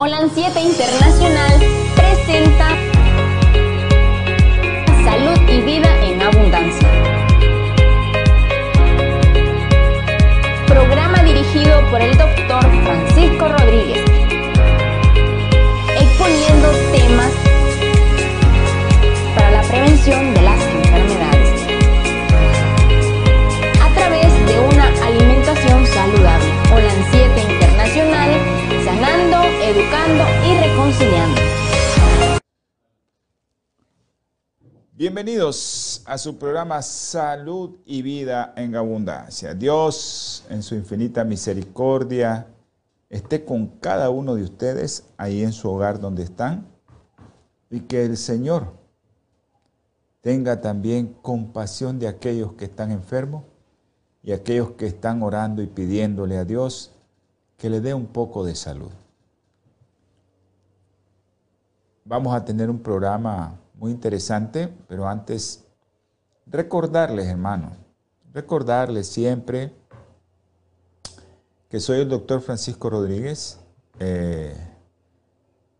Holan 7 Internacional presenta Salud y Vida en Abundancia. Programa dirigido por el doctor Francisco Rodríguez, Bienvenidos a su programa Salud y Vida en Abundancia. Dios, en su infinita misericordia, esté con cada uno de ustedes ahí en su hogar donde están y que el Señor tenga también compasión de aquellos que están enfermos y aquellos que están orando y pidiéndole a Dios que le dé un poco de salud. Vamos a tener un programa muy interesante, pero antes recordarles, hermanos, recordarles siempre que soy el doctor Francisco Rodríguez, eh,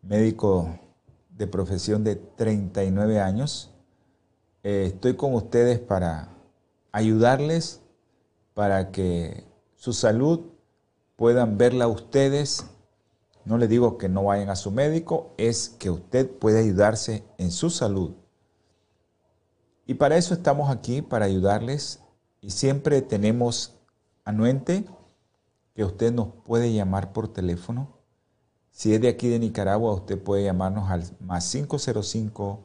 médico de profesión de 39 años. Eh, estoy con ustedes para ayudarles para que su salud puedan verla ustedes no le digo que no vayan a su médico, es que usted puede ayudarse en su salud. Y para eso estamos aquí, para ayudarles. Y siempre tenemos anuente que usted nos puede llamar por teléfono. Si es de aquí de Nicaragua, usted puede llamarnos al más 505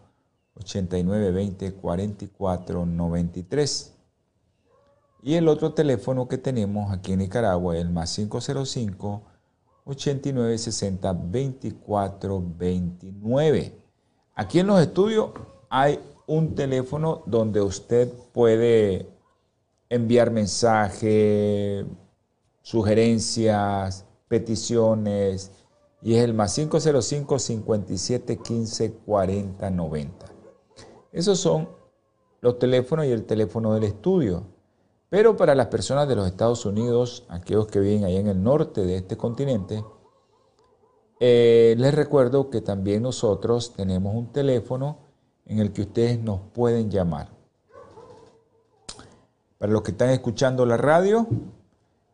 8920 4493. Y el otro teléfono que tenemos aquí en Nicaragua es el más 505 8960 2429. Aquí en los estudios hay un teléfono donde usted puede enviar mensajes, sugerencias, peticiones, y es el más 505 57 15 40 90. Esos son los teléfonos y el teléfono del estudio. Pero para las personas de los Estados Unidos, aquellos que viven ahí en el norte de este continente, eh, les recuerdo que también nosotros tenemos un teléfono en el que ustedes nos pueden llamar. Para los que están escuchando la radio,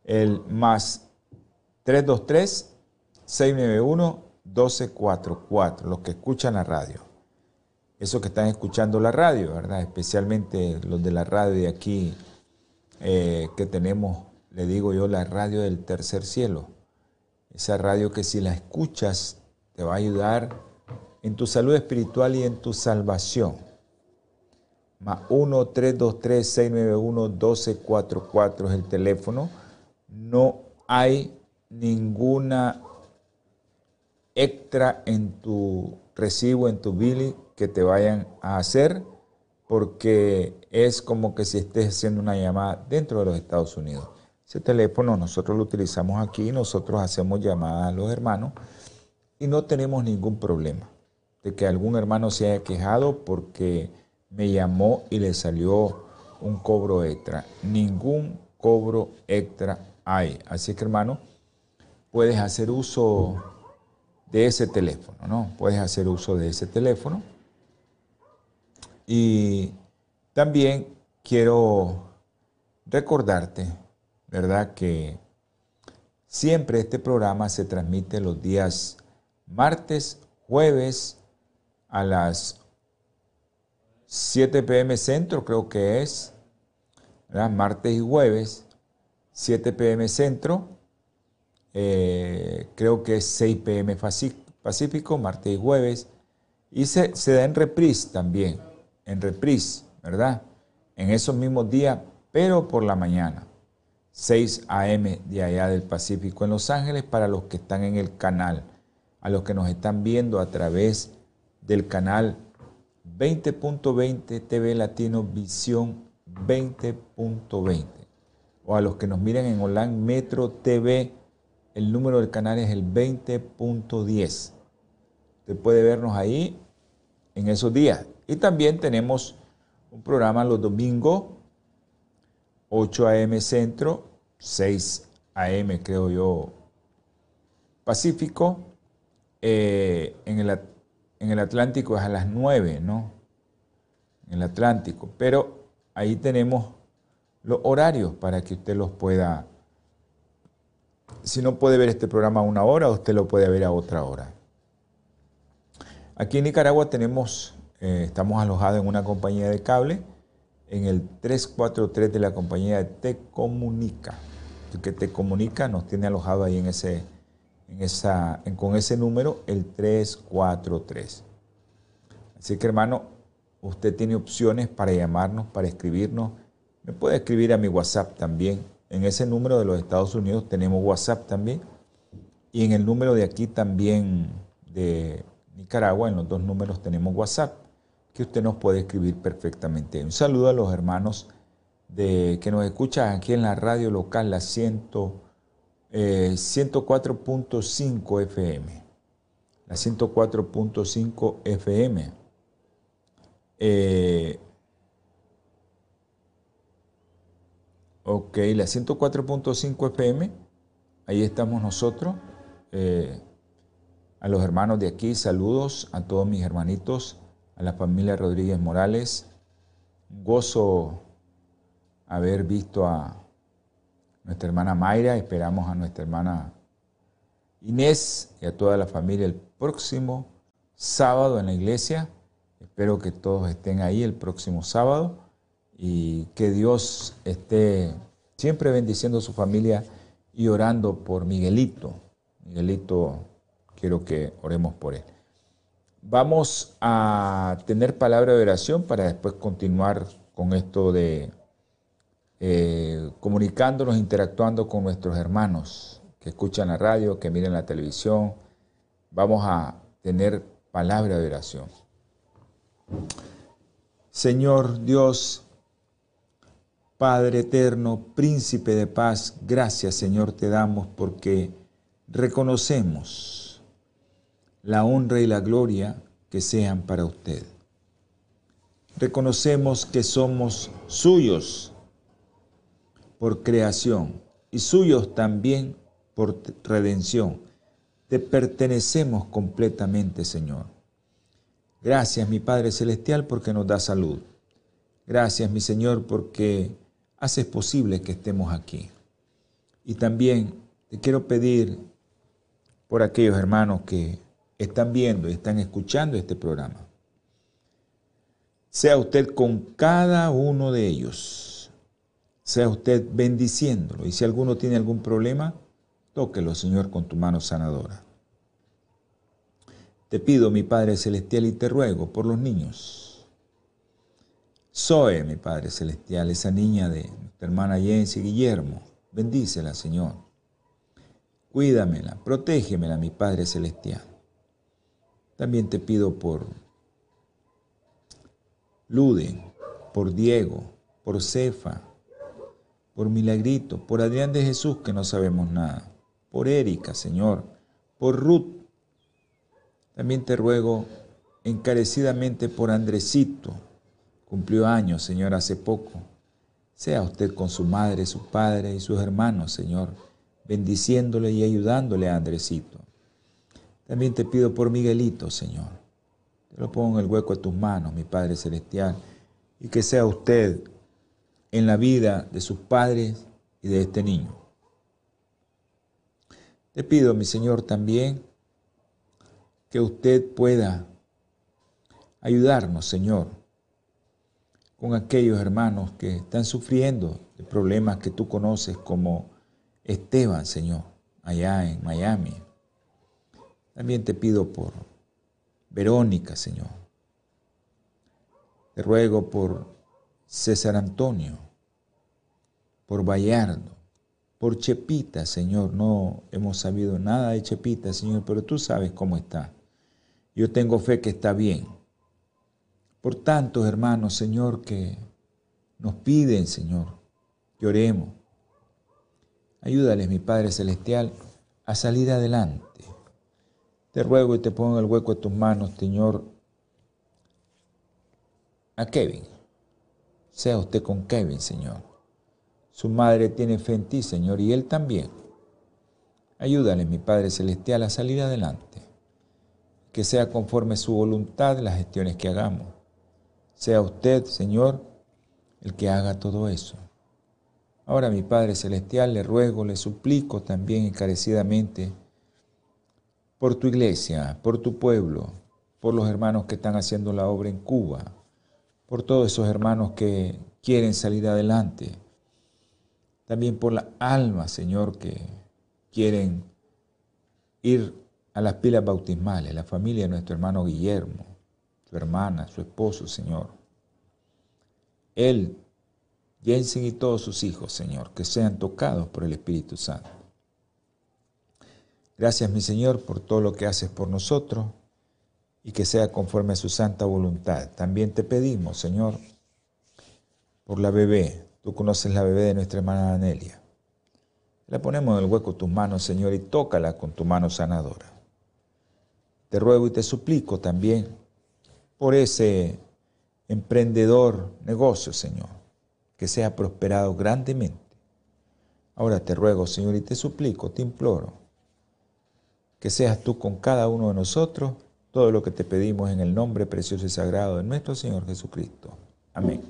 el más 323-691-1244, los que escuchan la radio. Esos que están escuchando la radio, ¿verdad? Especialmente los de la radio de aquí eh, que tenemos, le digo yo, la radio del tercer cielo. Esa radio que si la escuchas te va a ayudar en tu salud espiritual y en tu salvación. Más 1-323-691-1244 es el teléfono. No hay ninguna extra en tu recibo, en tu bill que te vayan a hacer porque es como que si estés haciendo una llamada dentro de los Estados Unidos. Ese teléfono nosotros lo utilizamos aquí, nosotros hacemos llamadas a los hermanos y no tenemos ningún problema de que algún hermano se haya quejado porque me llamó y le salió un cobro extra. Ningún cobro extra hay. Así que hermano, puedes hacer uso de ese teléfono, ¿no? Puedes hacer uso de ese teléfono y también quiero recordarte, ¿verdad? Que siempre este programa se transmite los días martes, jueves a las 7 pm centro, creo que es, ¿verdad? Martes y jueves, 7 pm centro, eh, creo que es 6 pm pacífico, martes y jueves, y se, se da en reprise también en reprise, ¿verdad? En esos mismos días, pero por la mañana. 6 a.m. de allá del Pacífico en Los Ángeles para los que están en el canal, a los que nos están viendo a través del canal 20.20 TV Latino Visión 20.20 o a los que nos miran en online Metro TV, el número del canal es el 20.10. Usted puede vernos ahí en esos días. Y también tenemos un programa los domingos, 8 a.m. Centro, 6 a.m. creo yo Pacífico, eh, en, el, en el Atlántico es a las 9, ¿no? En el Atlántico. Pero ahí tenemos los horarios para que usted los pueda... Si no puede ver este programa a una hora, usted lo puede ver a otra hora. Aquí en Nicaragua tenemos, eh, estamos alojados en una compañía de cable, en el 343 de la compañía de Te Comunica. Que Te Comunica nos tiene alojado ahí en ese, en esa, con ese número, el 343. Así que hermano, usted tiene opciones para llamarnos, para escribirnos. Me puede escribir a mi WhatsApp también. En ese número de los Estados Unidos tenemos WhatsApp también. Y en el número de aquí también de Nicaragua, en los dos números tenemos WhatsApp, que usted nos puede escribir perfectamente. Un saludo a los hermanos de, que nos escuchan aquí en la radio local, la 104.5 FM. La 104.5 FM. Eh, ok, la 104.5 FM. Ahí estamos nosotros. Eh, a los hermanos de aquí, saludos a todos mis hermanitos, a la familia Rodríguez Morales. gozo haber visto a nuestra hermana Mayra, esperamos a nuestra hermana Inés y a toda la familia el próximo sábado en la iglesia. Espero que todos estén ahí el próximo sábado y que Dios esté siempre bendiciendo a su familia y orando por Miguelito. Miguelito quiero que oremos por él. Vamos a tener palabra de oración para después continuar con esto de eh, comunicándonos, interactuando con nuestros hermanos que escuchan la radio, que miren la televisión. Vamos a tener palabra de oración. Señor Dios, Padre eterno, príncipe de paz, gracias Señor te damos porque reconocemos la honra y la gloria que sean para usted. Reconocemos que somos suyos por creación y suyos también por redención. Te pertenecemos completamente, Señor. Gracias, mi Padre Celestial, porque nos da salud. Gracias, mi Señor, porque haces posible que estemos aquí. Y también te quiero pedir por aquellos hermanos que están viendo y están escuchando este programa. Sea usted con cada uno de ellos. Sea usted bendiciéndolo. Y si alguno tiene algún problema, tóquelo, Señor, con tu mano sanadora. Te pido, mi Padre Celestial, y te ruego por los niños. Zoe, mi Padre Celestial, esa niña de nuestra hermana Jensi Guillermo, bendícela, Señor. Cuídamela, protégemela, mi Padre Celestial. También te pido por Lude, por Diego, por Cefa, por Milagrito, por Adrián de Jesús, que no sabemos nada, por Erika, Señor, por Ruth. También te ruego encarecidamente por Andresito, cumplió años, Señor, hace poco. Sea usted con su madre, su padre y sus hermanos, Señor, bendiciéndole y ayudándole a Andresito. También te pido por Miguelito, Señor. Te lo pongo en el hueco de tus manos, mi Padre Celestial, y que sea usted en la vida de sus padres y de este niño. Te pido, mi Señor, también que usted pueda ayudarnos, Señor, con aquellos hermanos que están sufriendo de problemas que tú conoces como Esteban, Señor, allá en Miami, también te pido por Verónica, Señor. Te ruego por César Antonio, por Bayardo, por Chepita, Señor. No hemos sabido nada de Chepita, Señor, pero tú sabes cómo está. Yo tengo fe que está bien. Por tantos hermanos, Señor, que nos piden, Señor, que oremos. Ayúdales, mi Padre Celestial, a salir adelante. Te ruego y te pongo en el hueco de tus manos, Señor, a Kevin. Sea usted con Kevin, Señor. Su madre tiene fe en ti, Señor, y él también. Ayúdale, mi Padre Celestial, a salir adelante. que sea conforme su voluntad las gestiones que hagamos. Sea usted, Señor, el que haga todo eso. Ahora, mi Padre Celestial, le ruego, le suplico también encarecidamente por tu iglesia, por tu pueblo, por los hermanos que están haciendo la obra en Cuba, por todos esos hermanos que quieren salir adelante, también por la alma, Señor, que quieren ir a las pilas bautismales, la familia de nuestro hermano Guillermo, su hermana, su esposo, Señor. Él, Jensen y todos sus hijos, Señor, que sean tocados por el Espíritu Santo. Gracias, mi Señor, por todo lo que haces por nosotros y que sea conforme a su santa voluntad. También te pedimos, Señor, por la bebé. Tú conoces la bebé de nuestra hermana Anelia. La ponemos en el hueco de tus manos, Señor, y tócala con tu mano sanadora. Te ruego y te suplico también por ese emprendedor negocio, Señor, que sea prosperado grandemente. Ahora te ruego, Señor, y te suplico, te imploro, que seas tú con cada uno de nosotros todo lo que te pedimos en el nombre precioso y sagrado de nuestro Señor Jesucristo. Amén.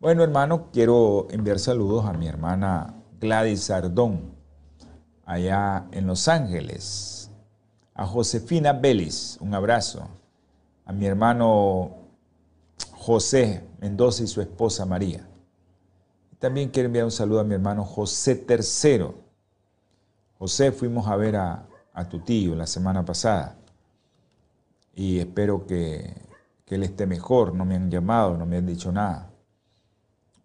Bueno, hermano, quiero enviar saludos a mi hermana Gladys Sardón, allá en Los Ángeles a Josefina Vélez, un abrazo, a mi hermano José Mendoza y su esposa María. También quiero enviar un saludo a mi hermano José Tercero. José, fuimos a ver a, tu tío la semana pasada y espero que, él esté mejor. No me han llamado, no me han dicho nada.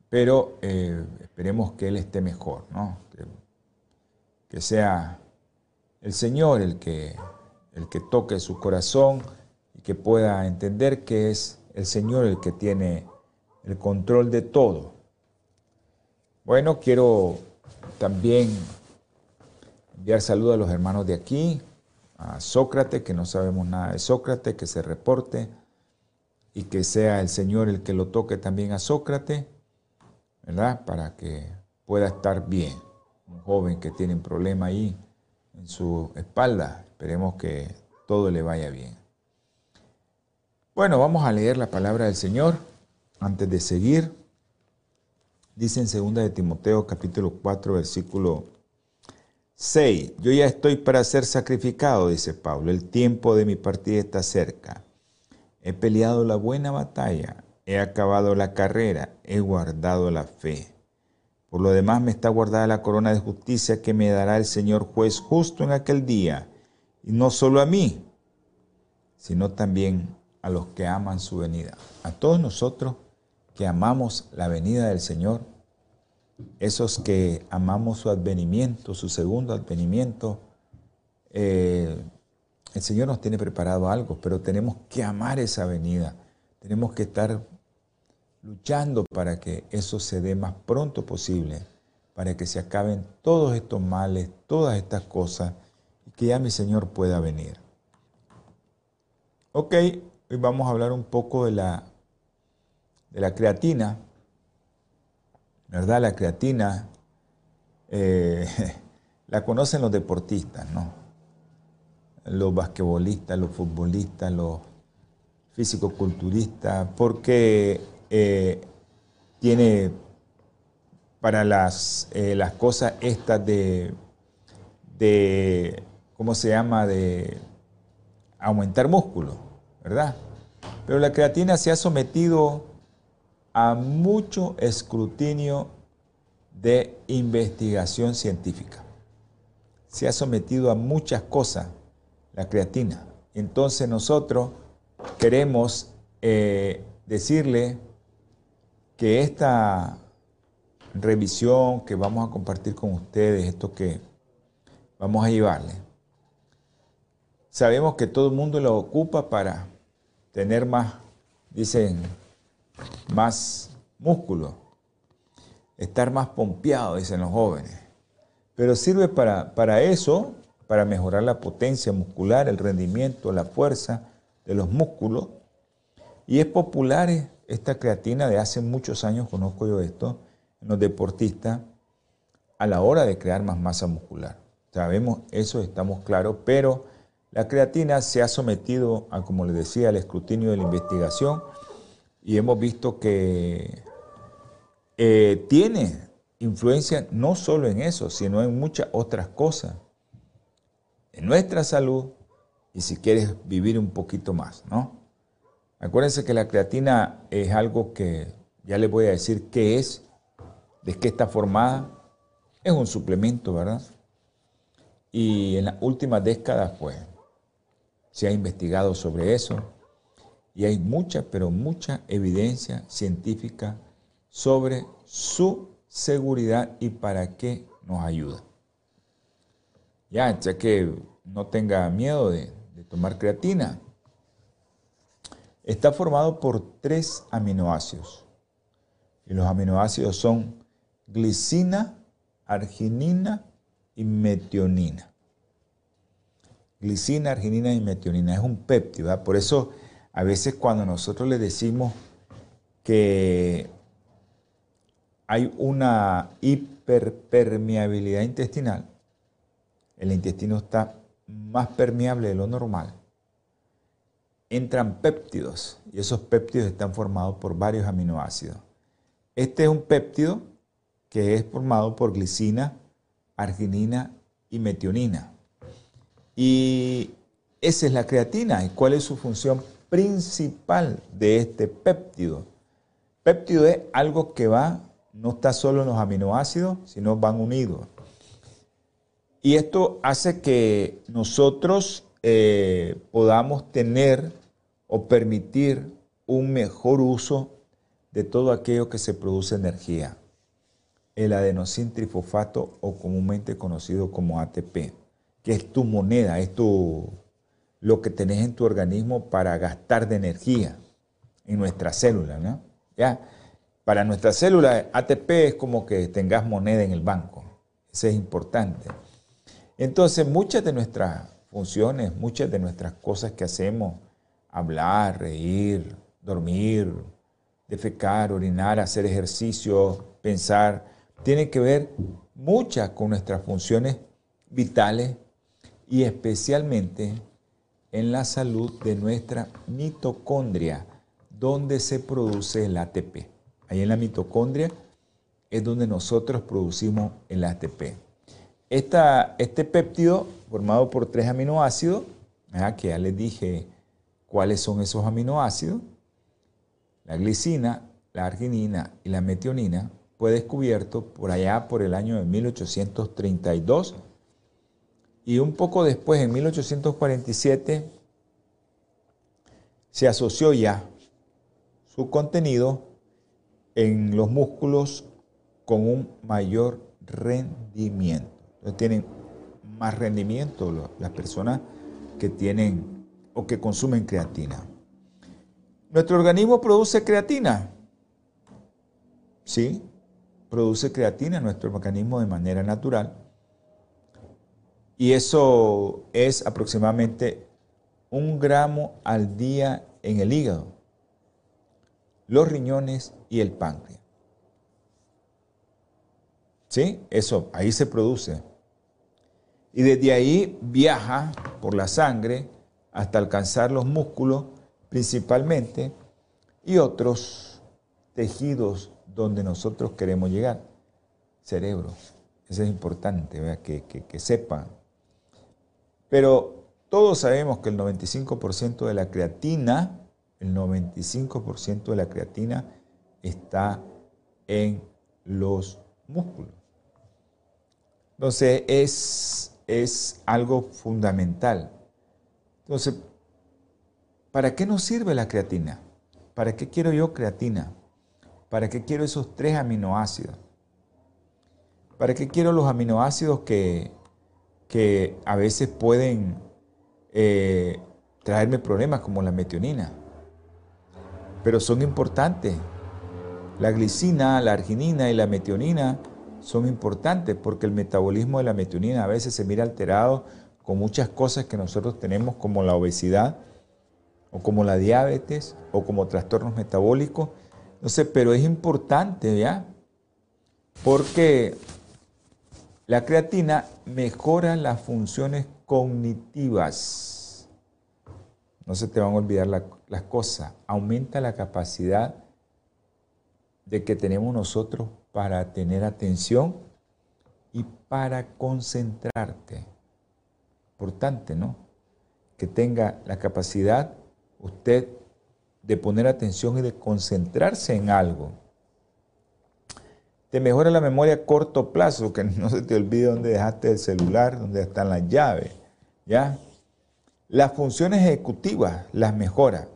Pero eh, esperemos que él esté mejor, ¿no? que sea el Señor el que el que toque su corazón y que pueda entender que es el Señor el que tiene el control de todo. Bueno, quiero también enviar saludos a los hermanos de aquí, a Sócrates, que no sabemos nada de Sócrates, que se reporte y que sea el Señor el que lo toque también a Sócrates, ¿verdad? Para que pueda estar bien. Un joven que tiene un problema ahí en su espalda, Esperemos que todo le vaya bien. Bueno, vamos a leer la palabra del Señor antes de seguir. Dice en 2 de Timoteo capítulo 4 versículo 6, yo ya estoy para ser sacrificado, dice Pablo, el tiempo de mi partida está cerca. He peleado la buena batalla, he acabado la carrera, he guardado la fe. Por lo demás me está guardada la corona de justicia que me dará el Señor juez justo en aquel día y no solo a mí, sino también a los que aman su venida. A todos nosotros que amamos la venida del Señor, esos que amamos su advenimiento, su segundo advenimiento, eh, el Señor nos tiene preparado algo, pero tenemos que amar esa venida. Tenemos que estar luchando para que eso se dé más pronto posible, para que se acaben todos estos males, todas estas cosas que ya mi Señor pueda venir. Ok, hoy vamos a hablar un poco de la, de la creatina. ¿Verdad? La creatina eh, la conocen los deportistas, ¿no? Los basquetbolistas, los futbolistas, los físico-culturistas, porque eh, tiene para las, eh, las cosas estas de, de ¿cómo se llama?, de aumentar músculo, ¿verdad? Pero la creatina se ha sometido a mucho escrutinio de investigación científica. Se ha sometido a muchas cosas la creatina. Entonces nosotros queremos eh, decirle que esta revisión que vamos a compartir con ustedes, esto que vamos a llevarle, Sabemos que todo el mundo lo ocupa para tener más, dicen, más músculo, estar más pompeado, dicen los jóvenes. Pero sirve para, para eso, para mejorar la potencia muscular, el rendimiento, la fuerza de los músculos. Y es popular esta creatina de hace muchos años, conozco yo esto, en los deportistas, a la hora de crear más masa muscular. Sabemos eso, estamos claros, pero La creatina se ha sometido, a, como les decía, al escrutinio de la investigación y hemos visto que eh, tiene influencia no solo en eso, sino en muchas otras cosas. En nuestra salud y si quieres vivir un poquito más, ¿no? Acuérdense que la creatina es algo que ya les voy a decir qué es, de qué está formada. Es un suplemento, ¿verdad? Y en las últimas décadas, pues, se ha investigado sobre eso y hay mucha, pero mucha evidencia científica sobre su seguridad y para qué nos ayuda. Ya, ya que no tenga miedo de, de tomar creatina. Está formado por tres aminoácidos. Y los aminoácidos son glicina, arginina y metionina. Glicina, arginina y metionina es un péptido. Por eso a veces cuando nosotros le decimos que hay una hiperpermeabilidad intestinal, el intestino está más permeable de lo normal, entran péptidos y esos péptidos están formados por varios aminoácidos. Este es un péptido que es formado por glicina, arginina y metionina. Y esa es la creatina. ¿Y cuál es su función principal de este péptido? Péptido es algo que va, no está solo en los aminoácidos, sino van unidos. Y esto hace que nosotros eh, podamos tener o permitir un mejor uso de todo aquello que se produce energía. El adenosín trifosfato o comúnmente conocido como ATP que es tu moneda, es tu, lo que tenés en tu organismo para gastar de energía en nuestra célula, ¿no? ¿Ya? Para nuestra célula, ATP es como que tengas moneda en el banco. Eso es importante. Entonces, muchas de nuestras funciones, muchas de nuestras cosas que hacemos, hablar, reír, dormir, defecar, orinar, hacer ejercicio, pensar, tienen que ver muchas con nuestras funciones vitales y especialmente en la salud de nuestra mitocondria, donde se produce el ATP. Ahí en la mitocondria es donde nosotros producimos el ATP. este péptido, formado por tres aminoácidos, que ya les dije cuáles son esos aminoácidos, la glicina, la arginina y la metionina, fue descubierto por allá por el año de 1832 y un poco después, en 1847, se asoció ya su contenido en los músculos con un mayor rendimiento. Entonces tienen más rendimiento las personas que tienen o que consumen creatina. Nuestro organismo produce creatina. Sí, produce creatina nuestro organismo de manera natural. Y eso es aproximadamente un gramo al día en el hígado, los riñones y el páncreas. ¿Sí? Eso, ahí se produce. Y desde ahí viaja por la sangre hasta alcanzar los músculos principalmente y otros tejidos donde nosotros queremos llegar. Cerebro. Eso es importante, Que, que, que sepan pero todos sabemos que el 95% de la creatina, el 95% de la creatina está en los músculos. Entonces es, es algo fundamental. Entonces, ¿para qué nos sirve la creatina? ¿Para qué quiero yo creatina? ¿Para qué quiero esos tres aminoácidos? ¿Para qué quiero los aminoácidos que, que a veces pueden eh, traerme problemas como la metionina, pero son importantes. La glicina, la arginina y la metionina son importantes porque el metabolismo de la metionina a veces se mira alterado con muchas cosas que nosotros tenemos como la obesidad o como la diabetes o como trastornos metabólicos. No sé, pero es importante, ¿ya? Porque la creatina mejora las funciones cognitivas. no se te van a olvidar las cosas, aumenta la capacidad de que tenemos nosotros para tener atención y para concentrarte. Importante, ¿no? Que tenga la capacidad usted de poner atención y de concentrarse en algo. Te mejora la memoria a corto plazo, que no se te olvide dónde dejaste el celular, dónde están las llaves, ¿ya? Las funciones ejecutivas las mejora.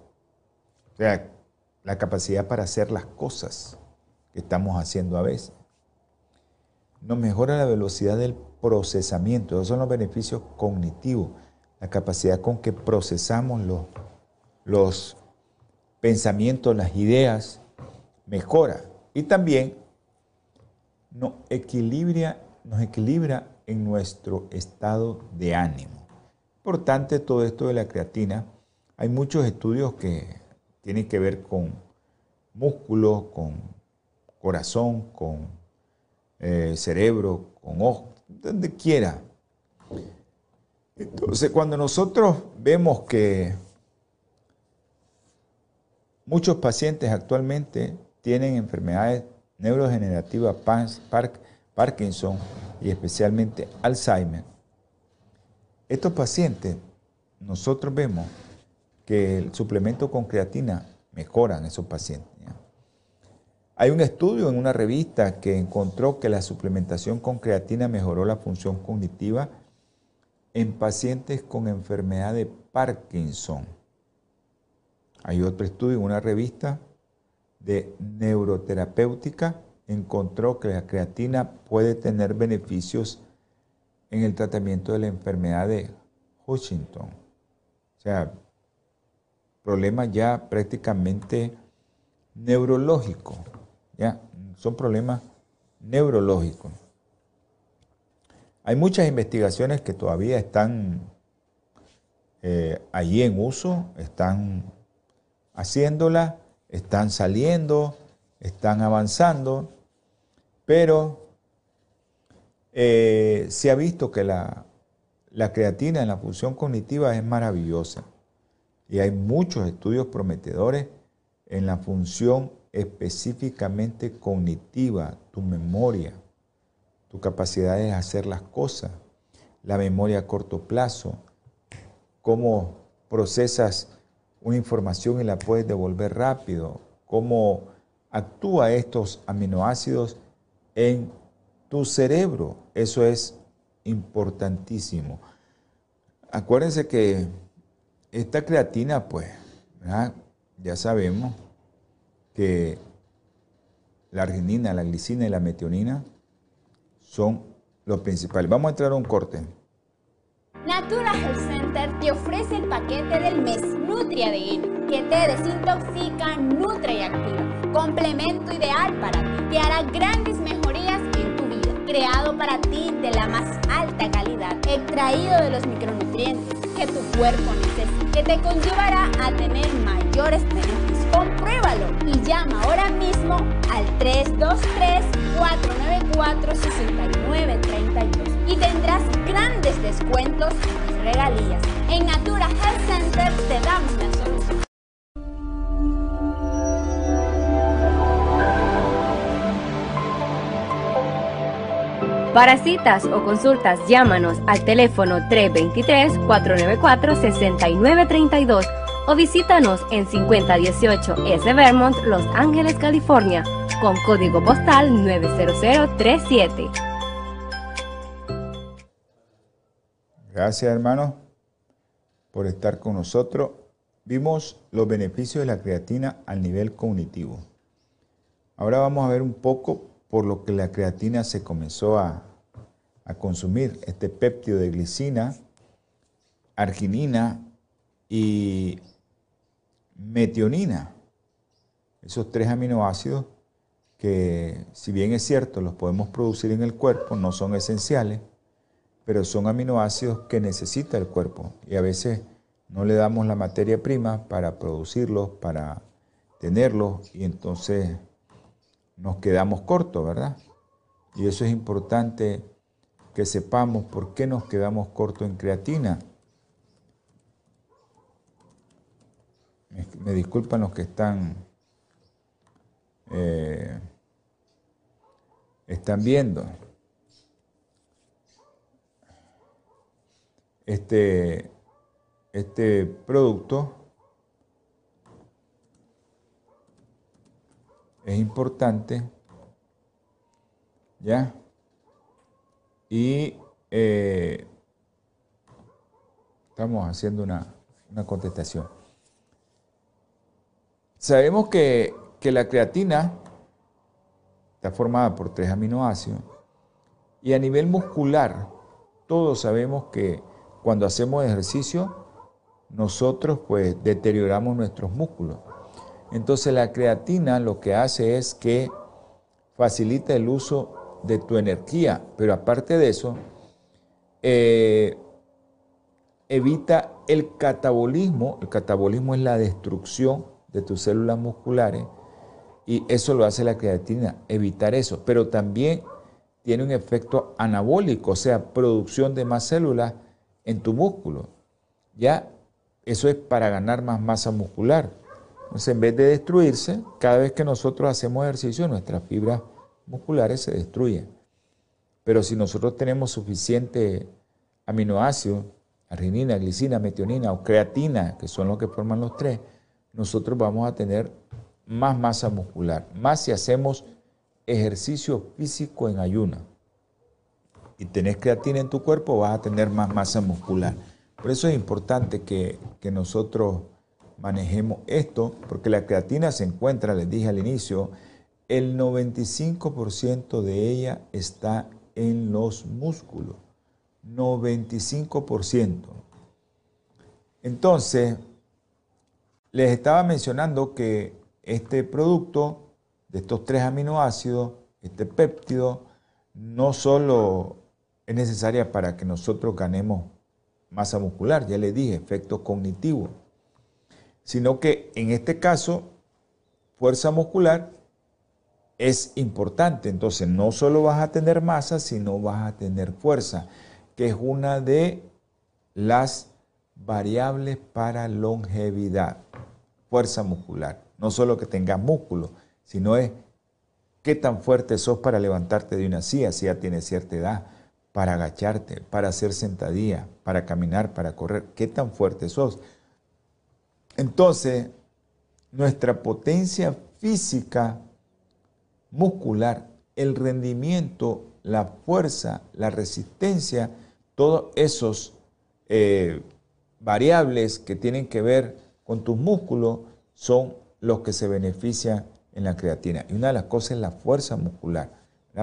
O sea, la capacidad para hacer las cosas que estamos haciendo a veces. Nos mejora la velocidad del procesamiento. Esos son los beneficios cognitivos. La capacidad con que procesamos los, los pensamientos, las ideas, mejora. Y también nos equilibra, nos equilibra en nuestro estado de ánimo. Importante todo esto de la creatina. Hay muchos estudios que tienen que ver con músculos, con corazón, con eh, cerebro, con ojos, donde quiera. Entonces, cuando nosotros vemos que muchos pacientes actualmente tienen enfermedades neurodegenerativas, Parkinson y especialmente Alzheimer, estos pacientes, nosotros vemos que el suplemento con creatina mejora en esos pacientes. Hay un estudio en una revista que encontró que la suplementación con creatina mejoró la función cognitiva en pacientes con enfermedad de Parkinson. Hay otro estudio en una revista de neuroterapéutica encontró que la creatina puede tener beneficios en el tratamiento de la enfermedad de Huntington. O sea, problemas ya prácticamente neurológicos. ¿ya? Son problemas neurológicos. Hay muchas investigaciones que todavía están eh, allí en uso, están haciéndolas, están saliendo, están avanzando, pero eh, se ha visto que la, la creatina en la función cognitiva es maravillosa. Y hay muchos estudios prometedores en la función específicamente cognitiva, tu memoria, tu capacidad de hacer las cosas, la memoria a corto plazo, cómo procesas una información y la puedes devolver rápido, cómo actúa estos aminoácidos en tu cerebro. Eso es importantísimo. Acuérdense que esta creatina, pues, ya sabemos que la arginina, la glicina y la metionina son los principales. Vamos a entrar a un corte. Natura Health Center te ofrece el paquete del mes NutriADN que te desintoxica, nutre y activa. Complemento ideal para ti que hará grandes mejorías en tu vida. Creado para ti de la más alta calidad, extraído de los micronutrientes que tu cuerpo necesita, que te conllevará a tener mayores beneficios Compruébalo y llama ahora mismo al 323-494-6932 y tendrás grandes descuentos en regalías. En Natura Health Center te damos la solución. Para citas o consultas, llámanos al teléfono 323-494-6932 o visítanos en 5018 S. Vermont, Los Ángeles, California, con código postal 90037. Gracias, hermanos, por estar con nosotros. Vimos los beneficios de la creatina al nivel cognitivo. Ahora vamos a ver un poco por lo que la creatina se comenzó a, a consumir. Este péptido de glicina, arginina y metionina. Esos tres aminoácidos que, si bien es cierto, los podemos producir en el cuerpo, no son esenciales, pero son aminoácidos que necesita el cuerpo y a veces no le damos la materia prima para producirlos, para tenerlos y entonces nos quedamos cortos, ¿verdad? Y eso es importante que sepamos por qué nos quedamos cortos en creatina me disculpan los que están, eh, están viendo. Este, este producto es importante, ¿ya? Y eh, estamos haciendo una, una contestación. Sabemos que, la creatina está formada por tres aminoácidos y a nivel muscular, todos sabemos que cuando hacemos ejercicio, nosotros pues deterioramos nuestros músculos. Entonces la creatina lo que hace es que facilita el uso de tu energía, pero aparte de eso, eh, evita el catabolismo. El catabolismo es la destrucción de tus células musculares y eso lo hace la creatina, evitar eso. Pero también tiene un efecto anabólico, o sea, producción de más células en tu músculo. Ya eso es para ganar más masa muscular. Entonces, en vez de destruirse, cada vez que nosotros hacemos ejercicio, nuestras fibras musculares se destruyen. Pero si nosotros tenemos suficiente aminoácidos, arginina, glicina, metionina o creatina, que son los que forman los tres, nosotros vamos a tener más masa muscular, más si hacemos ejercicio físico en ayuna. Y tenés creatina en tu cuerpo, vas a tener más masa muscular. Por eso es importante que, que nosotros manejemos esto, porque la creatina se encuentra, les dije al inicio, el 95% de ella está en los músculos. 95%. Entonces, les estaba mencionando que este producto de estos tres aminoácidos, este péptido, no solo es necesaria para que nosotros ganemos masa muscular, ya les dije, efecto cognitivo, sino que en este caso, fuerza muscular es importante. Entonces, no solo vas a tener masa, sino vas a tener fuerza que es una de las variables para longevidad, fuerza muscular. No solo que tengas músculo, sino es qué tan fuerte sos para levantarte de una silla si ya tienes cierta edad, para agacharte, para hacer sentadilla, para caminar, para correr, qué tan fuerte sos. Entonces, nuestra potencia física, muscular, el rendimiento, la fuerza, la resistencia, todos esos eh, variables que tienen que ver con tus músculos son los que se benefician en la creatina. Y una de las cosas es la fuerza muscular,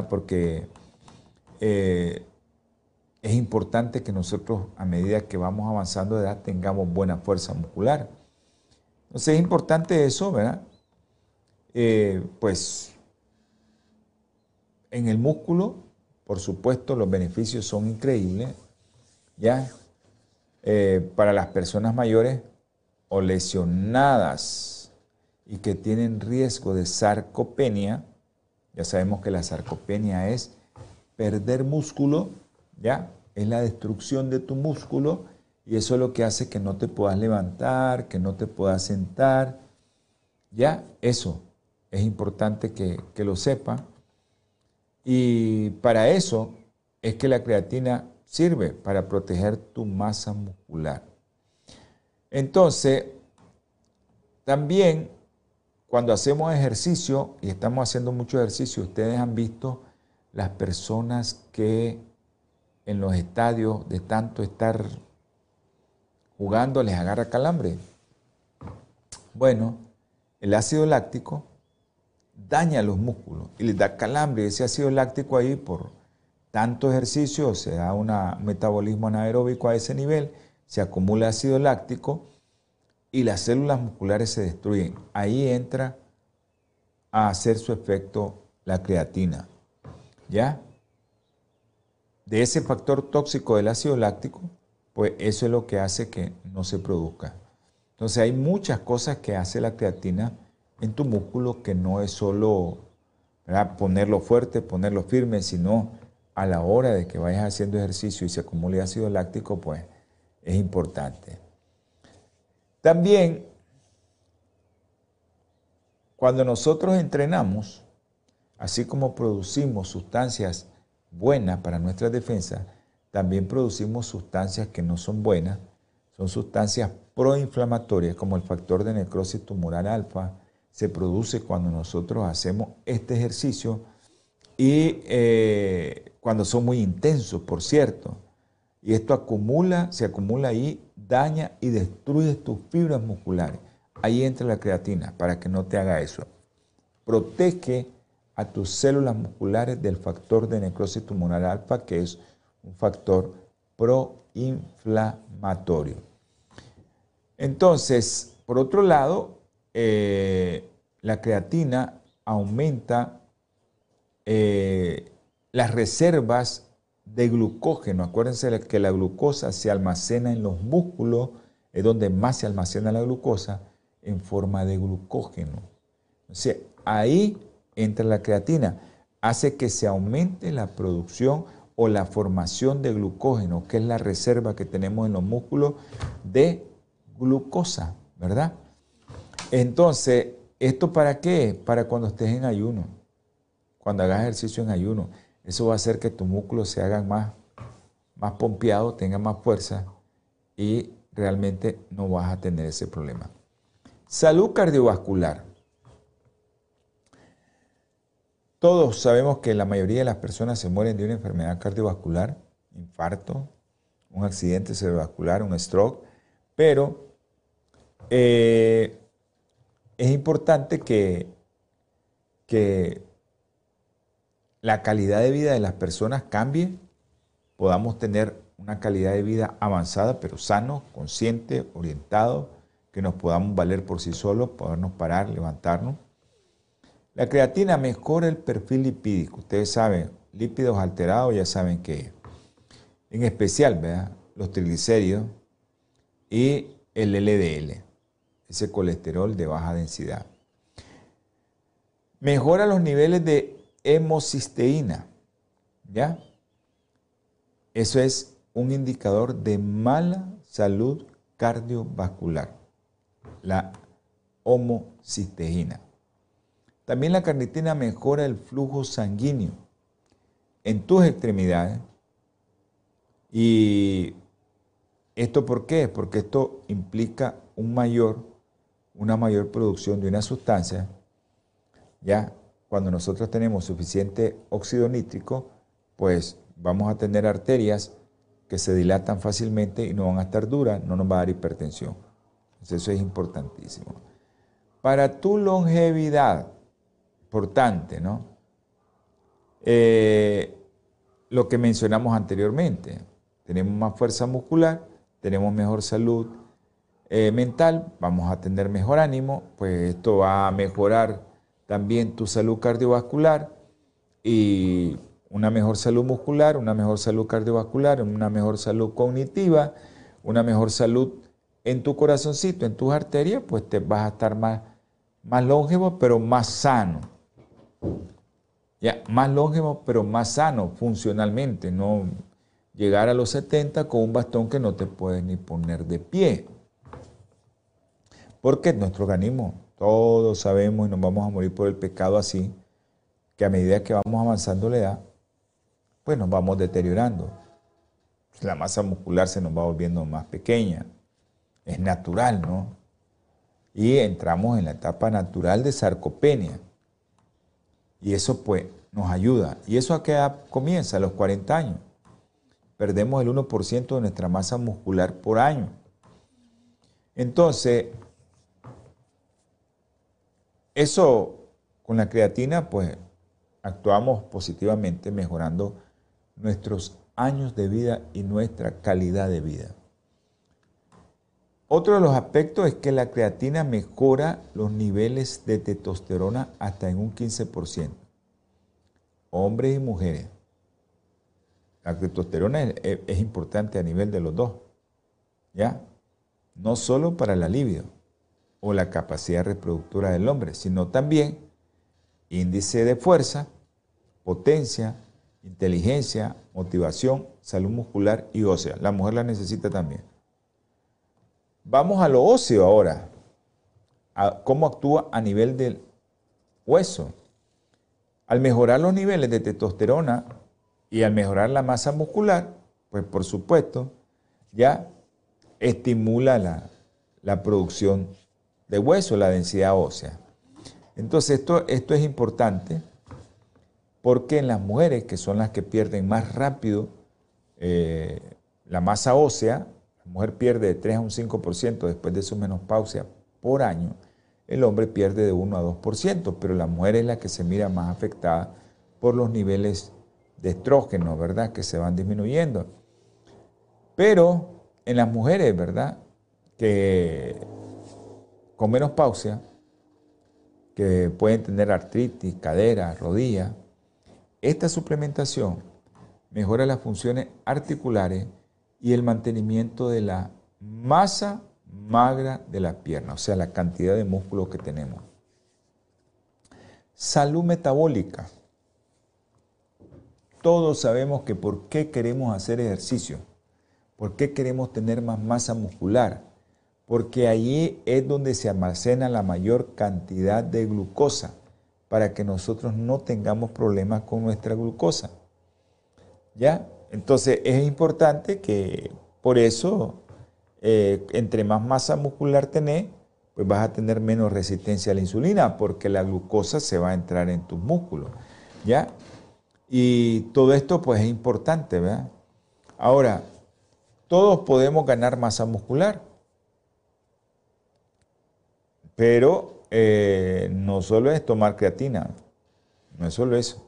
porque eh, es importante que nosotros a medida que vamos avanzando de edad tengamos buena fuerza muscular. Entonces es importante eso, ¿verdad? Eh, pues en el músculo, por supuesto, los beneficios son increíbles. ¿ya? Eh, para las personas mayores o lesionadas y que tienen riesgo de sarcopenia, ya sabemos que la sarcopenia es perder músculo, ¿ya? Es la destrucción de tu músculo y eso es lo que hace que no te puedas levantar, que no te puedas sentar, ¿ya? Eso es importante que, que lo sepa. Y para eso es que la creatina sirve para proteger tu masa muscular. Entonces, también cuando hacemos ejercicio, y estamos haciendo mucho ejercicio, ustedes han visto las personas que en los estadios de tanto estar jugando les agarra calambre. Bueno, el ácido láctico daña los músculos y les da calambre. Ese ácido láctico ahí por tanto ejercicio, se da un metabolismo anaeróbico a ese nivel, se acumula ácido láctico y las células musculares se destruyen. Ahí entra a hacer su efecto la creatina. ¿Ya? De ese factor tóxico del ácido láctico, pues eso es lo que hace que no se produzca. Entonces hay muchas cosas que hace la creatina en tu músculo que no es solo ponerlo fuerte, ponerlo firme, sino a la hora de que vayas haciendo ejercicio y se acumule ácido láctico, pues es importante. También cuando nosotros entrenamos, así como producimos sustancias buenas para nuestra defensa, también producimos sustancias que no son buenas, son sustancias proinflamatorias como el factor de necrosis tumoral alfa, se produce cuando nosotros hacemos este ejercicio y eh, cuando son muy intensos, por cierto. Y esto acumula, se acumula ahí, daña y destruye tus fibras musculares. Ahí entra la creatina para que no te haga eso. Protege a tus células musculares del factor de necrosis tumoral alfa, que es un factor proinflamatorio. Entonces, por otro lado, eh, la creatina aumenta eh, las reservas de glucógeno. Acuérdense que la glucosa se almacena en los músculos, es donde más se almacena la glucosa, en forma de glucógeno. Sea, ahí entra la creatina, hace que se aumente la producción o la formación de glucógeno, que es la reserva que tenemos en los músculos de glucosa, ¿verdad? Entonces, ¿esto para qué? Para cuando estés en ayuno, cuando hagas ejercicio en ayuno. Eso va a hacer que tus músculos se hagan más, más pompeados, tengan más fuerza y realmente no vas a tener ese problema. Salud cardiovascular. Todos sabemos que la mayoría de las personas se mueren de una enfermedad cardiovascular, infarto, un accidente cerebrovascular, un stroke, pero eh, es importante que, que la calidad de vida de las personas cambie, podamos tener una calidad de vida avanzada, pero sano, consciente, orientado, que nos podamos valer por sí solos, podernos parar, levantarnos. La creatina mejora el perfil lipídico. Ustedes saben, lípidos alterados ya saben que En especial, ¿verdad? los triglicéridos y el LDL, ese colesterol de baja densidad. Mejora los niveles de hemocisteína, ¿ya? Eso es un indicador de mala salud cardiovascular la homocisteína. También la carnitina mejora el flujo sanguíneo en tus extremidades. ¿Y esto por qué? Porque esto implica una mayor producción de una sustancia. Ya cuando nosotros tenemos suficiente óxido nítrico, pues vamos a tener arterias que se dilatan fácilmente y no van a estar duras, no nos va a dar hipertensión. Eso es importantísimo. Para tu longevidad, importante, ¿no? Eh, lo que mencionamos anteriormente, tenemos más fuerza muscular, tenemos mejor salud eh, mental, vamos a tener mejor ánimo, pues esto va a mejorar también tu salud cardiovascular y una mejor salud muscular, una mejor salud cardiovascular, una mejor salud cognitiva, una mejor salud en tu corazoncito, en tus arterias, pues te vas a estar más, más longevo, pero más sano. Ya, más longevo, pero más sano funcionalmente, no llegar a los 70 con un bastón que no te puedes ni poner de pie. Porque nuestro organismo, todos sabemos y nos vamos a morir por el pecado así, que a medida que vamos avanzando la edad, pues nos vamos deteriorando. La masa muscular se nos va volviendo más pequeña, es natural, ¿no? Y entramos en la etapa natural de sarcopenia. Y eso pues nos ayuda. ¿Y eso a qué edad comienza? A los 40 años. Perdemos el 1% de nuestra masa muscular por año. Entonces, eso con la creatina, pues actuamos positivamente mejorando nuestros años de vida y nuestra calidad de vida. Otro de los aspectos es que la creatina mejora los niveles de testosterona hasta en un 15%. Hombres y mujeres. La testosterona es, importante a nivel de los dos. ¿Ya? No solo para la libido o la capacidad reproductora del hombre, sino también índice de fuerza, potencia, inteligencia, motivación, salud muscular y ósea. La mujer la necesita también. Vamos a lo óseo ahora. cómo actúa a nivel del hueso. Al mejorar los niveles de testosterona y al mejorar la masa muscular, pues por supuesto, ya estimula la, la producción de hueso, la densidad ósea. Entonces esto, esto es importante porque en las mujeres, que son las que pierden más rápido eh, la masa ósea, la mujer pierde de 3 a un 5% después de su menopausia por año, el hombre pierde de 1 a 2%, pero la mujer es la que se mira más afectada por los niveles de estrógeno, ¿verdad? Que se van disminuyendo. Pero en las mujeres, ¿verdad? Que con menopausia, que pueden tener artritis, cadera, rodilla, esta suplementación mejora las funciones articulares y el mantenimiento de la masa magra de la pierna, o sea, la cantidad de músculo que tenemos. Salud metabólica. Todos sabemos que por qué queremos hacer ejercicio, por qué queremos tener más masa muscular, porque allí es donde se almacena la mayor cantidad de glucosa para que nosotros no tengamos problemas con nuestra glucosa. ¿Ya? Entonces es importante que por eso, eh, entre más masa muscular tenés, pues vas a tener menos resistencia a la insulina porque la glucosa se va a entrar en tus músculos. ¿Ya? Y todo esto pues es importante, ¿verdad? Ahora, todos podemos ganar masa muscular, pero eh, no solo es tomar creatina, no es solo eso.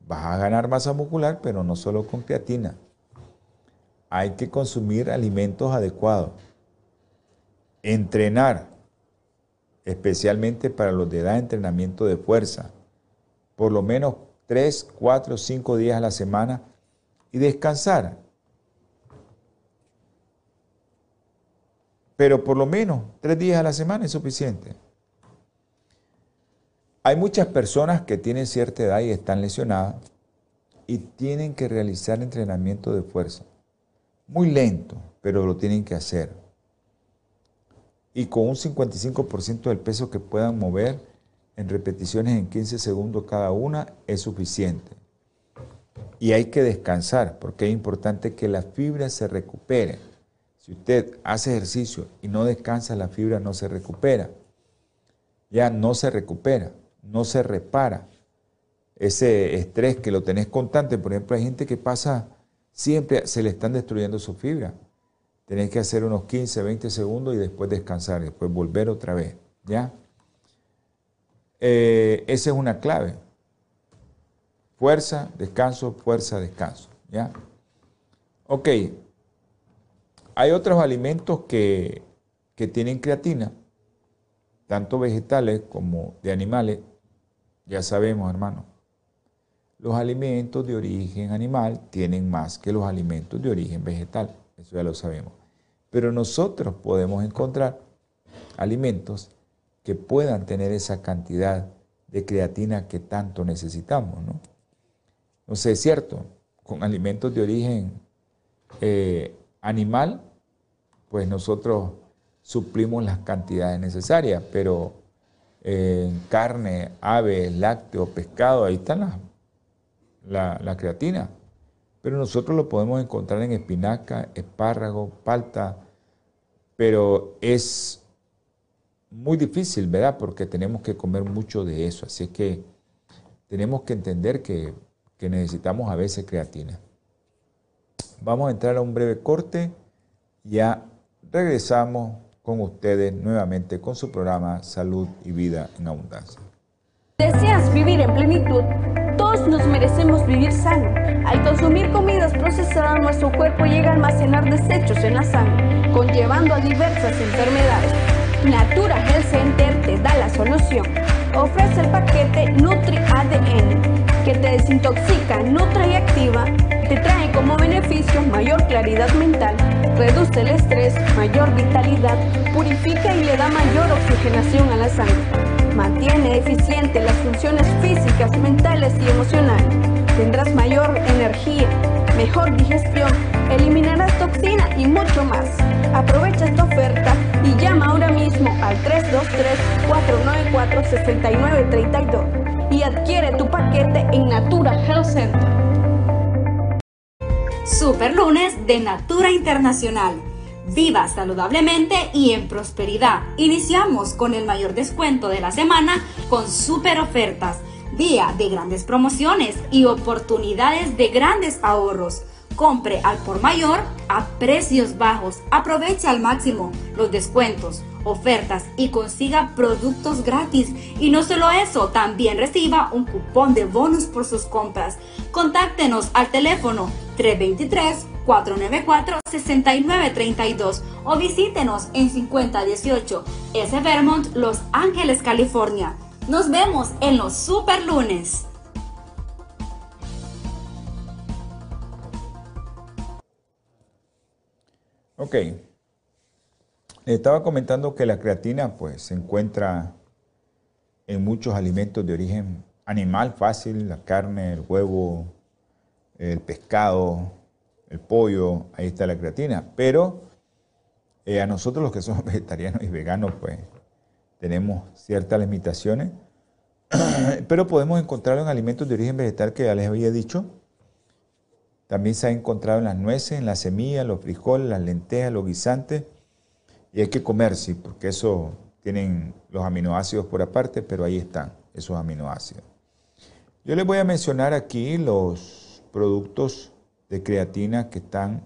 Vas a ganar masa muscular, pero no solo con creatina. Hay que consumir alimentos adecuados. Entrenar, especialmente para los de edad de entrenamiento de fuerza, por lo menos 3, 4, 5 días a la semana y descansar. Pero por lo menos tres días a la semana es suficiente. Hay muchas personas que tienen cierta edad y están lesionadas y tienen que realizar entrenamiento de fuerza. Muy lento, pero lo tienen que hacer. Y con un 55% del peso que puedan mover en repeticiones en 15 segundos cada una es suficiente. Y hay que descansar porque es importante que las fibras se recuperen. Si usted hace ejercicio y no descansa, la fibra no se recupera. Ya no se recupera, no se repara. Ese estrés que lo tenés constante, por ejemplo, hay gente que pasa siempre, se le están destruyendo su fibra. Tenés que hacer unos 15, 20 segundos y después descansar, después volver otra vez. ¿Ya? Eh, esa es una clave. Fuerza, descanso, fuerza, descanso. ¿Ya? Ok, hay otros alimentos que, tienen creatina, tanto vegetales como de animales. Ya sabemos, hermano, los alimentos de origen animal tienen más que los alimentos de origen vegetal. Eso ya lo sabemos. Pero nosotros podemos encontrar alimentos que puedan tener esa cantidad de creatina que tanto necesitamos, ¿no? Entonces es cierto, con alimentos de origen eh, animal pues nosotros suplimos las cantidades necesarias, pero en carne, aves, lácteos, pescado, ahí está la, la, creatina. Pero nosotros lo podemos encontrar en espinaca, espárrago, palta, pero es muy difícil, ¿verdad? Porque tenemos que comer mucho de eso. Así que tenemos que entender que, que necesitamos a veces creatina. Vamos a entrar a un breve corte. Ya regresamos con ustedes nuevamente con su programa Salud y Vida en Abundancia. ¿Deseas vivir en plenitud? Todos nos merecemos vivir sano. Al consumir comidas procesadas, nuestro cuerpo llega a almacenar desechos en la sangre, conllevando a diversas enfermedades. Natura Health Center te da la solución. Ofrece el paquete Nutri ADN, que te desintoxica, nutre y activa te trae como beneficio mayor claridad mental, reduce el estrés, mayor vitalidad, purifica y le da mayor oxigenación a la sangre, mantiene eficiente las funciones físicas, mentales y emocionales, tendrás mayor energía, mejor digestión, eliminarás toxina y mucho más. Aprovecha esta oferta y llama ahora mismo al 323-494-6932 y adquiere tu paquete en Natura Health Center. Super lunes de Natura Internacional. Viva saludablemente y en prosperidad. Iniciamos con el mayor descuento de la semana con super ofertas, día de grandes promociones y oportunidades de grandes ahorros. Compre al por mayor a precios bajos. Aproveche al máximo los descuentos, ofertas y consiga productos gratis. Y no solo eso, también reciba un cupón de bonus por sus compras. Contáctenos al teléfono 323-494-6932 o visítenos en 5018 S. Vermont, Los Ángeles, California. Nos vemos en los super lunes. Ok. Estaba comentando que la creatina pues, se encuentra en muchos alimentos de origen animal fácil, la carne, el huevo, el pescado, el pollo, ahí está la creatina. Pero eh, a nosotros los que somos vegetarianos y veganos, pues tenemos ciertas limitaciones, pero podemos encontrarlo en alimentos de origen vegetal que ya les había dicho, también se ha encontrado en las nueces, en las semillas, los frijoles, las lentejas, los guisantes. Y hay que comer, sí, porque eso tienen los aminoácidos por aparte, pero ahí están esos aminoácidos. Yo les voy a mencionar aquí los productos de creatina que están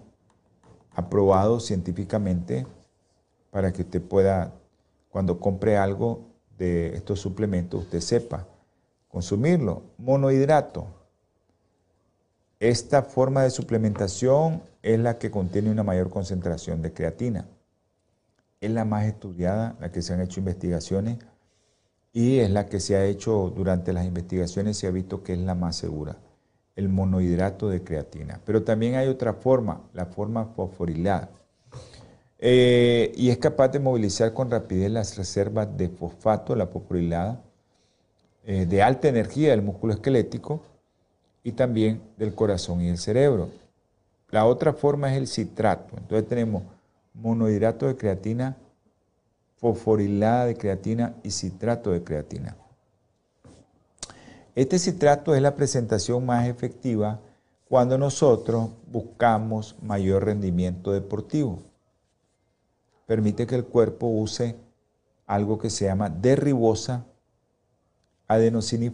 aprobados científicamente para que usted pueda, cuando compre algo de estos suplementos, usted sepa consumirlo. Monohidrato, esta forma de suplementación es la que contiene una mayor concentración de creatina. Es la más estudiada, la que se han hecho investigaciones y es la que se ha hecho durante las investigaciones, se ha visto que es la más segura, el monohidrato de creatina. Pero también hay otra forma, la forma fosforilada. Eh, y es capaz de movilizar con rapidez las reservas de fosfato, la fosforilada, eh, de alta energía del músculo esquelético, y también del corazón y el cerebro. La otra forma es el citrato. Entonces tenemos monohidrato de creatina, fosforilada de creatina y citrato de creatina. Este citrato es la presentación más efectiva cuando nosotros buscamos mayor rendimiento deportivo. Permite que el cuerpo use algo que se llama derribosa adenosina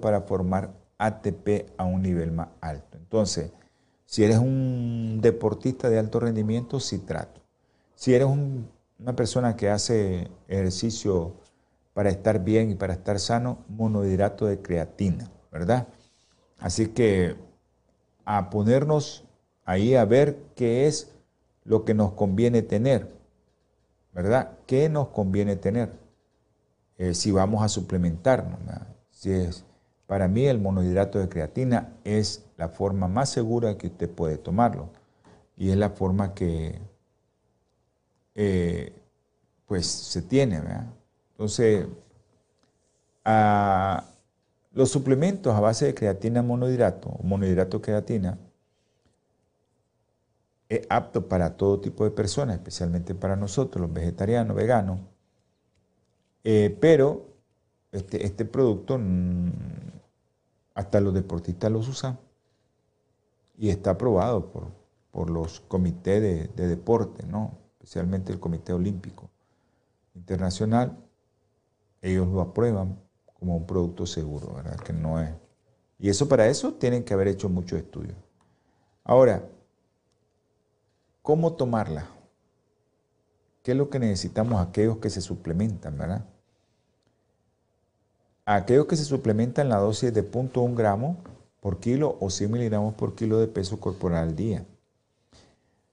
para formar ATP a un nivel más alto. Entonces, si eres un deportista de alto rendimiento, citrato. Si eres una persona que hace ejercicio para estar bien y para estar sano, monohidrato de creatina, ¿verdad? Así que a ponernos ahí a ver qué es lo que nos conviene tener, ¿verdad? ¿Qué nos conviene tener? Eh, si vamos a suplementarnos, si es para mí el monohidrato de creatina es la forma más segura que usted puede tomarlo y es la forma que eh, pues se tiene. Entonces, los suplementos a base de creatina monohidrato o monohidrato creatina es apto para todo tipo de personas, especialmente para nosotros, los vegetarianos, veganos, eh, pero este, este producto hasta los deportistas los usan y está aprobado por, por los comités de, deporte, ¿no? especialmente el Comité Olímpico Internacional. Ellos lo aprueban como un producto seguro, ¿verdad? Que no es. Y eso para eso tienen que haber hecho muchos estudios. Ahora, ¿cómo tomarla? ¿Qué es lo que necesitamos aquellos que se suplementan, verdad? aquellos que se suplementan la dosis de 0.1 gramo por kilo o 100 miligramos por kilo de peso corporal al día.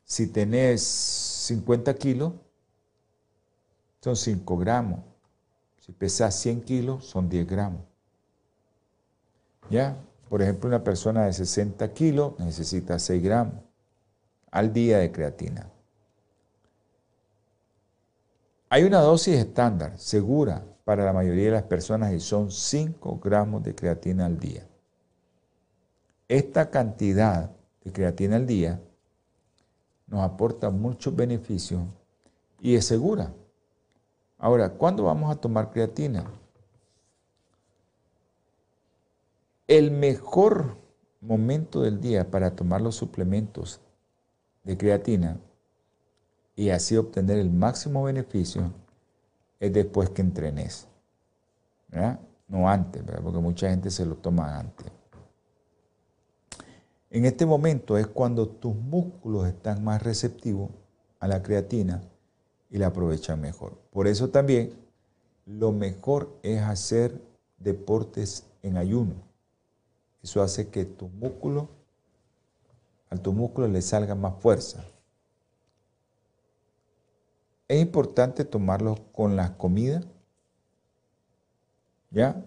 Si tenés 50 kilos, son 5 gramos. Si pesas 100 kilos, son 10 gramos. ¿Ya? Por ejemplo, una persona de 60 kilos necesita 6 gramos al día de creatina. Hay una dosis estándar, segura, para la mayoría de las personas y son 5 gramos de creatina al día. Esta cantidad de creatina al día nos aporta muchos beneficios y es segura. Ahora, ¿cuándo vamos a tomar creatina? El mejor momento del día para tomar los suplementos de creatina y así obtener el máximo beneficio es después que entrenes. No antes, porque mucha gente se lo toma antes. En este momento es cuando tus músculos están más receptivos a la creatina y la aprovechan mejor. Por eso también lo mejor es hacer deportes en ayuno. Eso hace que tus músculos, a tus músculos les salga más fuerza. Es importante tomarlo con las comidas, ¿ya?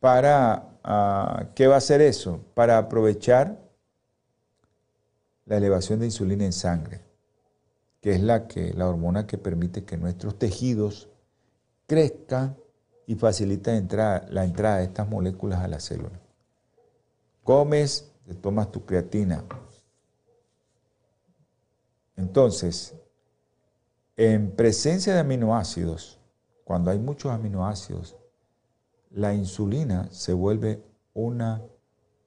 Para, ah, ¿qué va a hacer eso? Para aprovechar la elevación de insulina en sangre, que es la, que, la hormona que permite que nuestros tejidos crezcan y facilita la entrada de estas moléculas a la célula. Comes, te tomas tu creatina. Entonces, en presencia de aminoácidos, cuando hay muchos aminoácidos, la insulina se vuelve una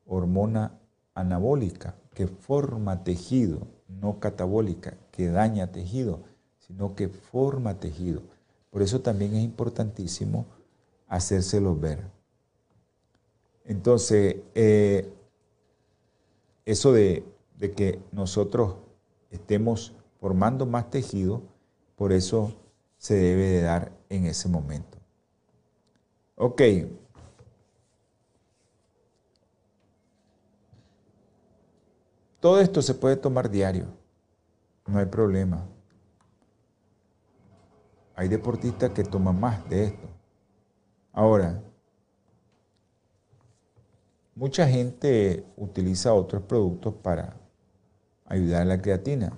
hormona anabólica que forma tejido, no catabólica, daña tejido, sino que forma tejido. Por eso también es importantísimo hacérselo ver. Entonces, eh, eso de, de que nosotros estemos formando más tejido, por eso se debe de dar en ese momento. Ok. Todo esto se puede tomar diario, no hay problema. Hay deportistas que toman más de esto. Ahora, mucha gente utiliza otros productos para ayudar a la creatina,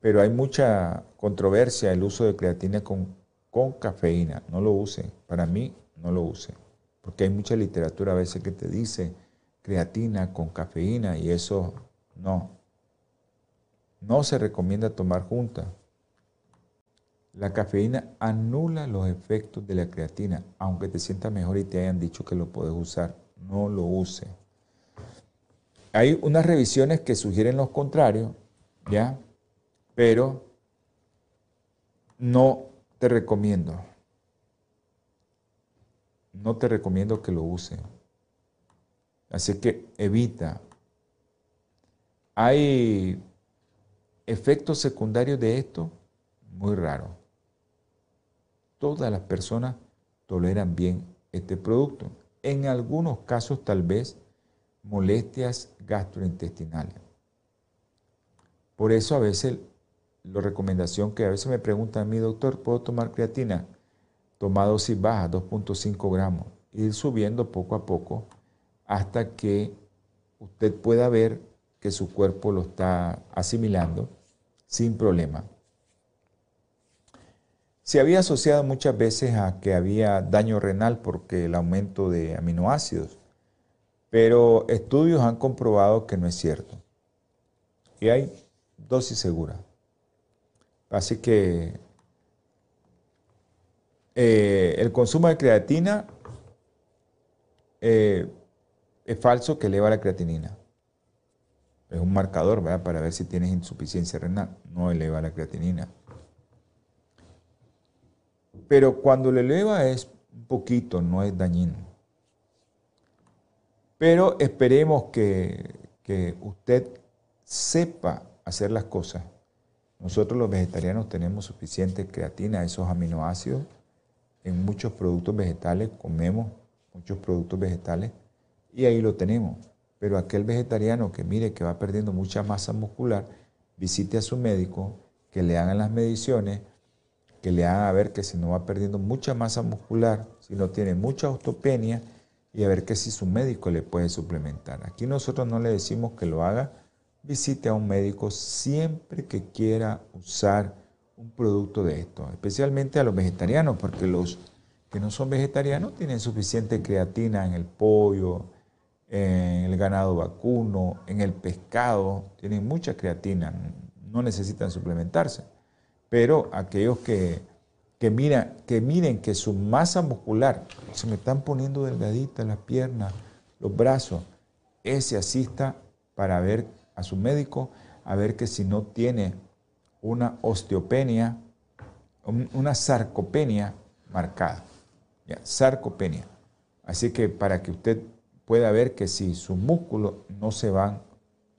pero hay mucha controversia el uso de creatina con, con cafeína. No lo use, para mí no lo use, porque hay mucha literatura a veces que te dice creatina con cafeína y eso no. No se recomienda tomar juntas. La cafeína anula los efectos de la creatina, aunque te sientas mejor y te hayan dicho que lo puedes usar. No lo use. Hay unas revisiones que sugieren lo contrario, ¿ya? Pero no te recomiendo. No te recomiendo que lo use. Así que evita. Hay efectos secundarios de esto muy raros todas las personas toleran bien este producto. En algunos casos tal vez molestias gastrointestinales. Por eso a veces la recomendación que a veces me preguntan a mí, doctor, ¿puedo tomar creatina? Toma dosis baja, 2.5 gramos. Ir subiendo poco a poco hasta que usted pueda ver que su cuerpo lo está asimilando sin problema. Se había asociado muchas veces a que había daño renal porque el aumento de aminoácidos, pero estudios han comprobado que no es cierto. Y hay dosis segura. Así que eh, el consumo de creatina eh, es falso que eleva la creatinina. Es un marcador para ver si tienes insuficiencia renal. No eleva la creatinina pero cuando le eleva es un poquito, no es dañino. Pero esperemos que, que usted sepa hacer las cosas. Nosotros los vegetarianos tenemos suficiente creatina, esos aminoácidos, en muchos productos vegetales, comemos muchos productos vegetales y ahí lo tenemos. Pero aquel vegetariano que mire que va perdiendo mucha masa muscular, visite a su médico, que le hagan las mediciones, que le haga ver que si no va perdiendo mucha masa muscular, si no tiene mucha osteopenia, y a ver que si su médico le puede suplementar. Aquí nosotros no le decimos que lo haga, visite a un médico siempre que quiera usar un producto de esto, especialmente a los vegetarianos, porque los que no son vegetarianos tienen suficiente creatina en el pollo, en el ganado vacuno, en el pescado, tienen mucha creatina, no necesitan suplementarse. Pero aquellos que, que, que miren que su masa muscular se me están poniendo delgadita las piernas, los brazos, ese asista para ver a su médico, a ver que si no tiene una osteopenia, una sarcopenia marcada. Sarcopenia. Así que para que usted pueda ver que si sus músculos no se van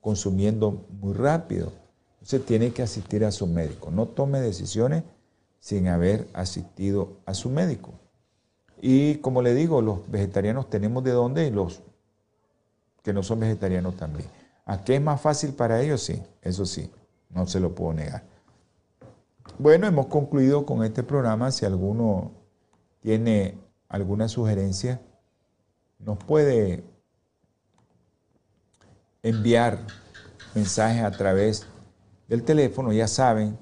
consumiendo muy rápido, usted tiene que asistir a su médico. No tome decisiones sin haber asistido a su médico. Y como le digo, los vegetarianos tenemos de dónde y los que no son vegetarianos también. ¿A qué es más fácil para ellos? Sí, eso sí, no se lo puedo negar. Bueno, hemos concluido con este programa. Si alguno tiene alguna sugerencia, nos puede enviar mensajes a través del teléfono. Ya saben,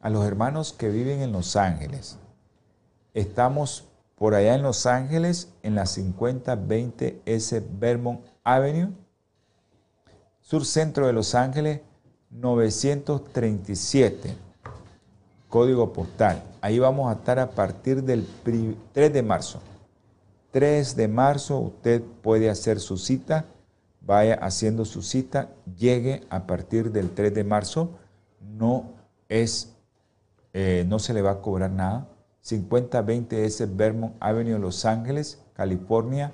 a los hermanos que viven en Los Ángeles. Estamos por allá en Los Ángeles, en la 5020 S Vermont Avenue, sur centro de Los Ángeles, 937, código postal. Ahí vamos a estar a partir del 3 de marzo. 3 de marzo usted puede hacer su cita, vaya haciendo su cita, llegue a partir del 3 de marzo, no es, eh, no se le va a cobrar nada. 5020 S Vermont Avenue, Los Ángeles, California,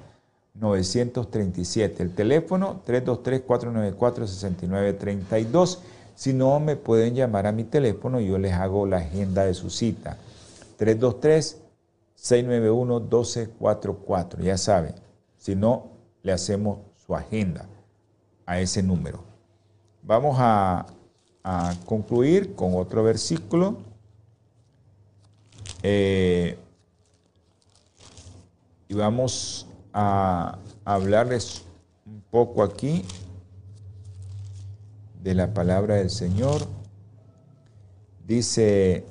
937. El teléfono 323-494-6932. Si no, me pueden llamar a mi teléfono yo les hago la agenda de su cita. 323-691-1244. Ya saben, si no, le hacemos su agenda a ese número. Vamos a, concluir con otro versículo. Eh, y vamos a hablarles un poco aquí de la palabra del Señor. Dice,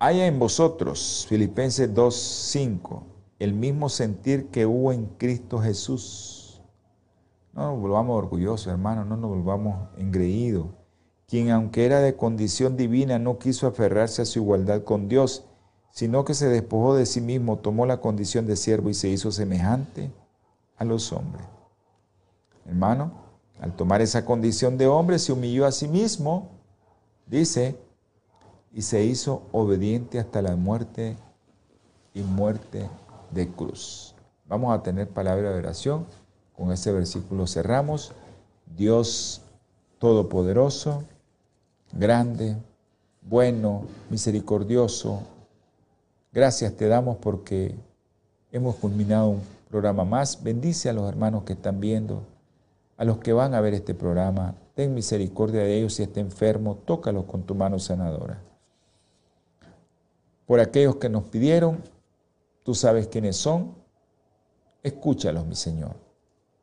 haya en vosotros, Filipenses 2.5, el mismo sentir que hubo en Cristo Jesús. No nos volvamos orgullosos, hermanos, no nos volvamos engreídos. Quien aunque era de condición divina no quiso aferrarse a su igualdad con Dios, sino que se despojó de sí mismo, tomó la condición de siervo y se hizo semejante a los hombres. Hermano, al tomar esa condición de hombre, se humilló a sí mismo, dice, y se hizo obediente hasta la muerte y muerte de cruz. Vamos a tener palabra de oración. Con este versículo cerramos. Dios Todopoderoso, grande, bueno, misericordioso, gracias te damos porque hemos culminado un programa más. Bendice a los hermanos que están viendo a los que van a ver este programa. Ten misericordia de ellos si está enfermo, tócalos con tu mano sanadora. Por aquellos que nos pidieron, tú sabes quiénes son, escúchalos, mi Señor.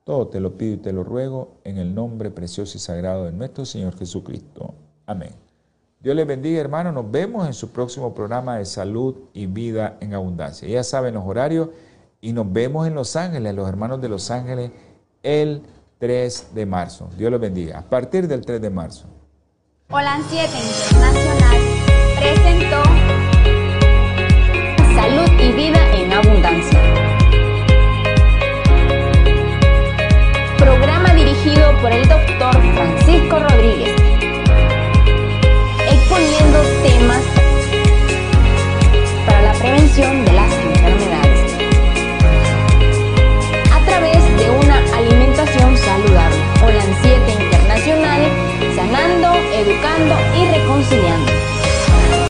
Todo te lo pido y te lo ruego en el nombre precioso y sagrado de nuestro Señor Jesucristo. Amén. Dios les bendiga, hermanos. Nos vemos en su próximo programa de salud y vida en abundancia. Ya saben los horarios y nos vemos en Los Ángeles, los hermanos de Los Ángeles, el 3 de marzo. Dios los bendiga. A partir del 3 de marzo. Hola 7 Internacional presentó salud y vida en abundancia. Programa dirigido por el doctor Francisco Rodríguez, exponiendo temas para la prevención de las enfermedades a través de una alimentación saludable. Holan 7 Internacional, sanando, educando y reconciliando.